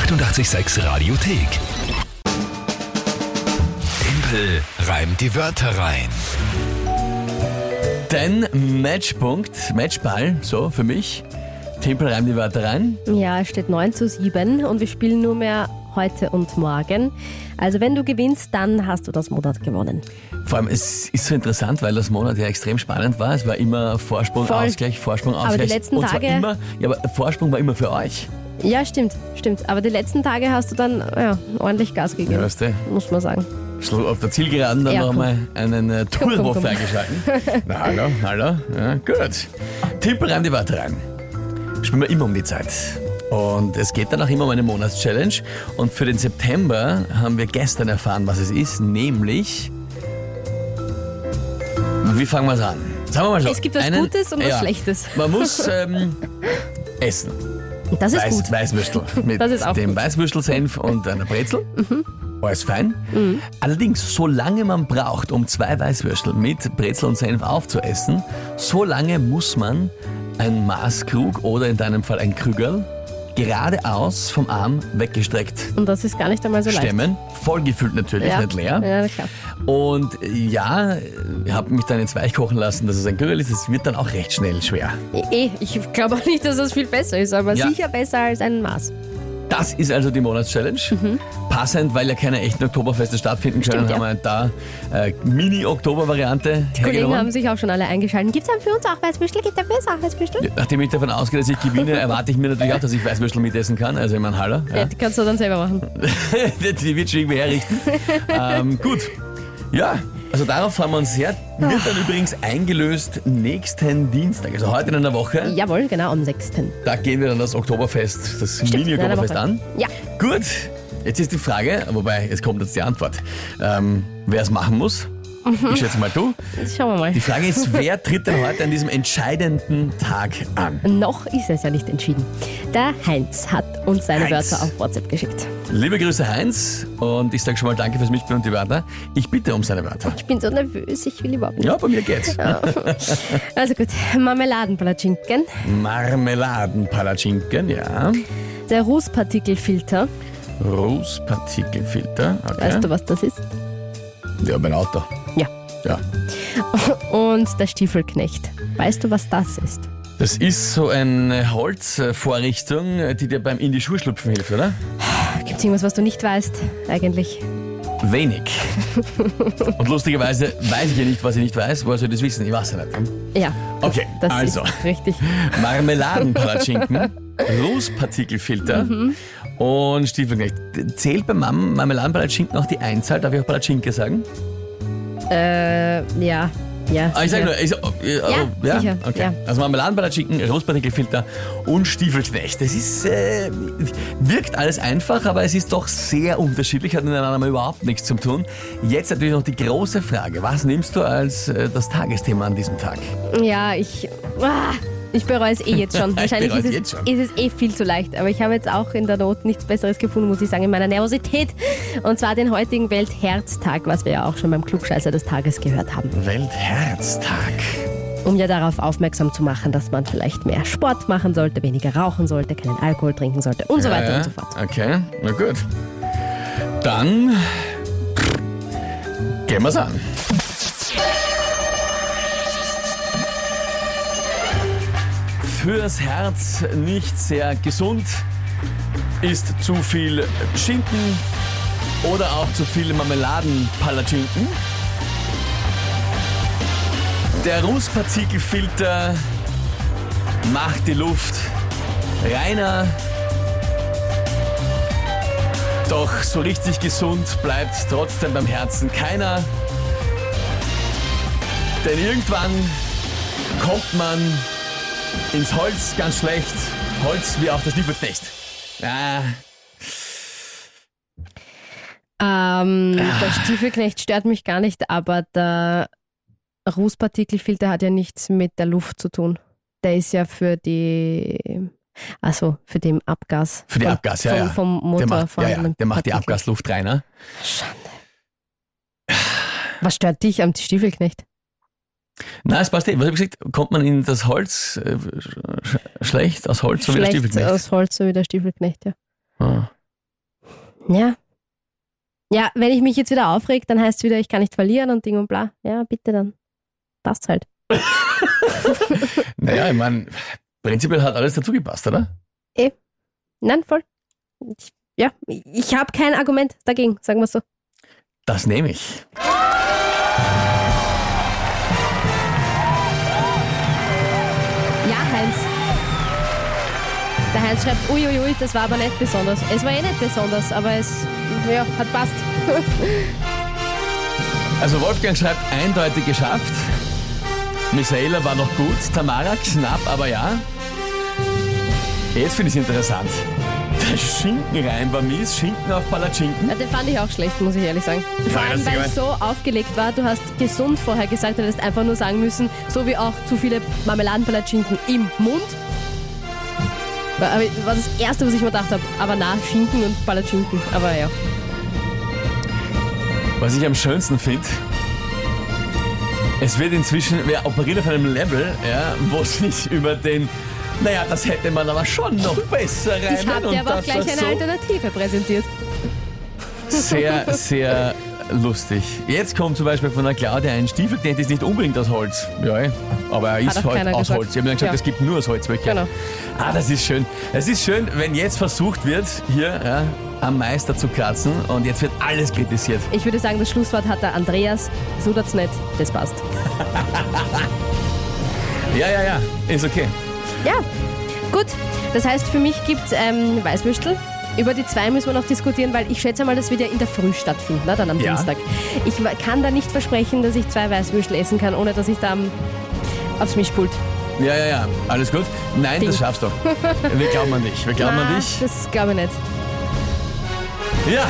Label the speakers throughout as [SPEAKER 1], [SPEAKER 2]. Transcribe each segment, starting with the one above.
[SPEAKER 1] 886 Radiothek. Tempel reimt die Wörter rein.
[SPEAKER 2] Dein Matchpunkt, Matchball, so für mich. Tempel reimt die Wörter rein.
[SPEAKER 3] Ja, es steht 9 zu 7 und wir spielen nur mehr heute und morgen. Also wenn du gewinnst, dann hast du das Monat gewonnen.
[SPEAKER 2] Vor allem, es ist so interessant, weil das Monat ja extrem spannend war. Es war immer Vorsprung,
[SPEAKER 3] Voll.
[SPEAKER 2] Ausgleich, Vorsprung,
[SPEAKER 3] Aber
[SPEAKER 2] Ausgleich.
[SPEAKER 3] die letzten
[SPEAKER 2] und zwar
[SPEAKER 3] Tage-
[SPEAKER 2] Immer, ja, aber Vorsprung war immer für euch.
[SPEAKER 3] Ja, stimmt, stimmt. Aber die letzten Tage hast du dann ja, ordentlich Gas
[SPEAKER 2] Ja,
[SPEAKER 3] gegeben,
[SPEAKER 2] weißt du,
[SPEAKER 3] muss man sagen.
[SPEAKER 2] Auf der Zielgeraden dann
[SPEAKER 3] Ja,
[SPEAKER 2] noch
[SPEAKER 3] komm.
[SPEAKER 2] mal einen äh, Turbo freigeschalten. Na, hallo, hallo. Ja, gut. Tippel reimt die Wörter rein. Spielen wir immer um die Zeit. Und es geht dann auch immer um eine Monatschallenge. Und für den September haben wir gestern erfahren, was es ist, nämlich. Wie fangen wir es an? Sagen wir mal so.
[SPEAKER 3] Es gibt was Gutes und was Schlechtes.
[SPEAKER 2] Man muss ähm, essen.
[SPEAKER 3] Das ist
[SPEAKER 2] Weiß,
[SPEAKER 3] gut.
[SPEAKER 2] Weißwürstel. Mit
[SPEAKER 3] Das ist auch
[SPEAKER 2] dem
[SPEAKER 3] gut.
[SPEAKER 2] Weißwürstelsenf und einer Brezel. Alles fein.
[SPEAKER 3] Mhm.
[SPEAKER 2] Allerdings, so lange man braucht, um zwei Weißwürstel mit Brezel und Senf aufzuessen, so lange muss man ein Maßkrug oder in deinem Fall ein Krügerl geradeaus vom Arm weggestreckt
[SPEAKER 3] Und das ist gar nicht einmal so leicht.
[SPEAKER 2] stemmen. Vollgefüllt natürlich,
[SPEAKER 3] Ja.
[SPEAKER 2] nicht leer.
[SPEAKER 3] Ja, klar.
[SPEAKER 2] Und ja, ich habe mich dann ins Weich kochen lassen, dass es ein Krügerl ist. Es wird dann auch recht schnell schwer.
[SPEAKER 3] Eh, ich glaube auch nicht, dass das viel besser ist, aber
[SPEAKER 2] Ja.
[SPEAKER 3] sicher besser als ein Maß.
[SPEAKER 2] Das ist also die Monatschallenge. Passend, weil ja keine echten Oktoberfeste stattfinden können,
[SPEAKER 3] Mhm. Stimmt,
[SPEAKER 2] haben wir da äh, Mini-Oktober-Variante
[SPEAKER 3] Die Kollegen haben
[SPEAKER 2] hergenommen.
[SPEAKER 3] sich auch schon alle eingeschaltet. Gibt es für uns auch Weißwürstel? Gibt es für uns auch Weißwürstel?
[SPEAKER 2] Nachdem ich davon ausgehe, dass ich gewinne, erwarte ich mir natürlich auch, dass ich Weißwürstel mitessen kann. Also in meinem Haller.
[SPEAKER 3] Ja.
[SPEAKER 2] Ja.
[SPEAKER 3] die kannst du dann selber machen.
[SPEAKER 2] Die wird schon irgendwie herrichten. ähm, gut. Ja, also darauf freuen wir uns sehr. Wird dann übrigens eingelöst nächsten Dienstag, also heute in einer Woche.
[SPEAKER 3] Jawohl, genau, am 6.
[SPEAKER 2] Da gehen wir dann das Oktoberfest, das Mini-Oktoberfest an.
[SPEAKER 3] Ja.
[SPEAKER 2] Gut, jetzt ist die Frage, wobei, jetzt kommt jetzt die Antwort. Ähm, wer es machen muss?
[SPEAKER 3] Mhm.
[SPEAKER 2] Ich schätze mal du.
[SPEAKER 3] Schauen wir mal.
[SPEAKER 2] Die Frage ist, wer tritt denn heute an diesem entscheidenden Tag an?
[SPEAKER 3] Noch ist es ja nicht entschieden. Der Heinz hat uns seine
[SPEAKER 2] Heinz.
[SPEAKER 3] Wörter auf WhatsApp geschickt.
[SPEAKER 2] Liebe Grüße Heinz und ich sage schon mal danke fürs Mitspielen und die Wörter. Ich bitte um seine Wörter.
[SPEAKER 3] Ich bin so nervös, ich will überhaupt nicht.
[SPEAKER 2] Ja, bei mir geht's.
[SPEAKER 3] Also gut, Marmeladenpalatschinken,
[SPEAKER 2] Marmeladenpalatschinken, ja.
[SPEAKER 3] der Rußpartikelfilter.
[SPEAKER 2] Rußpartikelfilter, okay.
[SPEAKER 3] Weißt du, was das ist?
[SPEAKER 2] Ja, mein Auto.
[SPEAKER 3] Ja.
[SPEAKER 2] Ja.
[SPEAKER 3] Und der Stiefelknecht. Weißt du, was das ist?
[SPEAKER 2] Das ist so eine Holzvorrichtung, die dir beim in die Schuhe schlüpfen hilft, oder?
[SPEAKER 3] Gibt es irgendwas, was du nicht weißt, eigentlich?
[SPEAKER 2] Wenig. Und lustigerweise weiß ich ja nicht, was ich nicht weiß. Woher soll ich das wissen? Ich weiß ja nicht.
[SPEAKER 3] Ja.
[SPEAKER 2] Okay,
[SPEAKER 3] Das
[SPEAKER 2] also.
[SPEAKER 3] ist richtig.
[SPEAKER 2] Marmeladenpalatschinken, Rußpartikelfilter und Stiefelknecht. Zählt Mam Marmeladenpalatschinken auch die Einzahl? Darf ich auch Palatschinke sagen?
[SPEAKER 3] Äh, ja. Ja,
[SPEAKER 2] Ah, ich
[SPEAKER 3] sicher.
[SPEAKER 2] nur, ich, oh, äh,
[SPEAKER 3] Ja, sicher,
[SPEAKER 2] Okay.
[SPEAKER 3] ja.
[SPEAKER 2] Also Marmeladenpalatschinken, Rußpartikelfilter und Stiefelknecht. Das ist, äh, wirkt alles einfach, aber es ist doch sehr unterschiedlich, hat miteinander mal überhaupt nichts zu tun. Jetzt natürlich noch die große Frage, was nimmst du als äh, das Tagesthema an diesem Tag?
[SPEAKER 3] Ja, ich. Ah, ich bereue es eh jetzt schon.
[SPEAKER 2] Ich
[SPEAKER 3] Wahrscheinlich ist
[SPEAKER 2] es
[SPEAKER 3] es,
[SPEAKER 2] jetzt schon.
[SPEAKER 3] ist es eh viel zu leicht. Aber ich habe jetzt auch in der Not nichts Besseres gefunden, muss ich sagen, in meiner Nervosität. Und zwar den heutigen Weltherztag, was wir ja auch schon beim Klugscheißer des Tages gehört haben.
[SPEAKER 2] Weltherztag.
[SPEAKER 3] Um ja darauf aufmerksam zu machen, dass man vielleicht mehr Sport machen sollte, weniger rauchen sollte, keinen Alkohol trinken sollte und so weiter
[SPEAKER 2] Ja,
[SPEAKER 3] und so fort.
[SPEAKER 2] Okay, na gut. Dann gehen wir's an. Fürs Herz nicht sehr gesund ist zu viel Schinken oder auch zu viel Marmeladenpalatschinken. Der Rußpartikelfilter macht die Luft reiner. Doch so richtig gesund bleibt trotzdem beim Herzen keiner. Denn irgendwann kommt man ins Holz ganz schlecht. Holz wie auch der Stiefelknecht. Ah,
[SPEAKER 3] Ähm, der Stiefelknecht stört mich gar nicht, aber der Rußpartikelfilter hat ja nichts mit der Luft zu tun. Der ist ja für die, also für den Abgas.
[SPEAKER 2] für die
[SPEAKER 3] vom-
[SPEAKER 2] Abgas, ja,
[SPEAKER 3] vom,
[SPEAKER 2] ja.
[SPEAKER 3] Vom Motor.
[SPEAKER 2] der macht, ja, ja, der macht die. Abgasluft reiner.
[SPEAKER 3] Schande. Was stört dich am Stiefelknecht?
[SPEAKER 2] Nein, es passt eh. Was habe ich gesagt? Kommt man in das Holz äh, sch schlecht aus Holz, so wie der Stiefelknecht?
[SPEAKER 3] aus Holz, so wie der Stiefelknecht, ja.
[SPEAKER 2] Ah.
[SPEAKER 3] Ja. Ja, wenn ich mich jetzt wieder aufreg, dann heißt es wieder, ich kann nicht verlieren und Ding und bla. Ja, bitte dann. Passt halt.
[SPEAKER 2] Naja, ich meine, prinzipiell hat alles dazu gepasst, oder?
[SPEAKER 3] Nein, voll. Ich, ja, ich habe kein Argument dagegen, sagen wir so.
[SPEAKER 2] Das nehme ich.
[SPEAKER 3] Der Heinz schreibt, uiuiui, das war aber nicht besonders. Es war eh nicht besonders, aber es ja, hat passt.
[SPEAKER 2] Also Wolfgang schreibt eindeutig geschafft. Michaela war noch gut, Tamara knapp, aber ja. Jetzt finde ich es interessant. Der Schinkenreim war mies, Schinken auf Palatschinken.
[SPEAKER 3] Ja, den fand ich auch schlecht, muss ich ehrlich sagen. Vor allem, weil es so aufgelegt war. Du hast gesund vorher gesagt, du hättest einfach nur sagen müssen, so wie auch zu viele Marmeladenpalatschinken im Mund. War, das Erste, was ich mir gedacht habe. Aber na, Schinken und Palatschinken. Aber ja.
[SPEAKER 2] Was ich am schönsten finde, es wird inzwischen, wer operiert auf einem Level, ja, wo es nicht über den, naja, das hätte man aber schon noch besser reimen.
[SPEAKER 3] Ich habe dir aber auch gleich eine
[SPEAKER 2] so
[SPEAKER 3] Alternative präsentiert.
[SPEAKER 2] Sehr, sehr lustig. Jetzt kommt zum Beispiel von der Claudia ein Stiefelknecht, ist nicht unbedingt aus Holz. Ja, eh, aber er ist halt aus
[SPEAKER 3] gesagt.
[SPEAKER 2] Holz. Ich habe mir gesagt,
[SPEAKER 3] Ja.
[SPEAKER 2] es gibt nur aus Holz welche.
[SPEAKER 3] Genau.
[SPEAKER 2] Ah, das ist schön. Es ist schön, wenn jetzt versucht wird, hier ja, am Meister zu kratzen und jetzt wird alles kritisiert.
[SPEAKER 3] Ich würde sagen, das Schlusswort hat der Andreas. So das nicht, das passt.
[SPEAKER 2] Ja, ja, ja, ist okay.
[SPEAKER 3] Ja, gut. Das heißt, für mich gibt es ähm, Weißwürstel. Über die zwei müssen wir noch diskutieren, weil ich schätze mal, das wird ja in der Früh stattfinden, ne, dann am
[SPEAKER 2] Ja.
[SPEAKER 3] Dienstag. Ich kann da nicht versprechen, dass ich zwei Weißwürstel essen kann, ohne dass ich da am, aufs Mischpult.
[SPEAKER 2] Ja, ja, ja, alles gut. Nein,
[SPEAKER 3] Ding.
[SPEAKER 2] das schaffst du. Wir glauben an dich. Wir glauben
[SPEAKER 3] Na,
[SPEAKER 2] an dich.
[SPEAKER 3] Das glaube ich nicht.
[SPEAKER 2] Ja,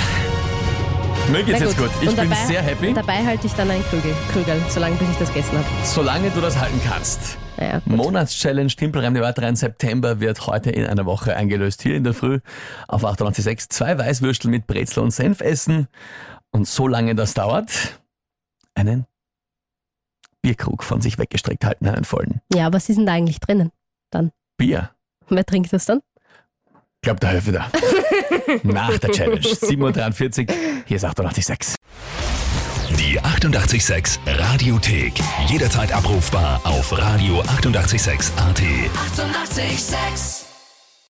[SPEAKER 2] mir geht's jetzt gut. Ich
[SPEAKER 3] Und
[SPEAKER 2] bin
[SPEAKER 3] dabei,
[SPEAKER 2] sehr happy,
[SPEAKER 3] Dabei halte ich dann ein Krügel, Krügel solange bis ich das gegessen habe.
[SPEAKER 2] solange du das halten kannst.
[SPEAKER 3] Naja.
[SPEAKER 2] Monatschallenge Timpelreim der weiteren September wird heute in einer Woche eingelöst. Hier in der Früh auf 98.6 zwei Weißwürstel mit Brezel und Senf essen und solange das dauert, einen Bierkrug von sich weggestreckt halten, einen vollen.
[SPEAKER 3] Ja, was ist denn da eigentlich drinnen?
[SPEAKER 2] Bier.
[SPEAKER 3] Wer trinkt das dann?
[SPEAKER 2] Ich glaube, da helfe da. Nach der Challenge. 7.43 Uhr, hier ist 88.6.
[SPEAKER 1] Die 88,6 Radiothek. Jederzeit abrufbar auf radio886.at. 88,6.
[SPEAKER 4] Eighty-eight, sex.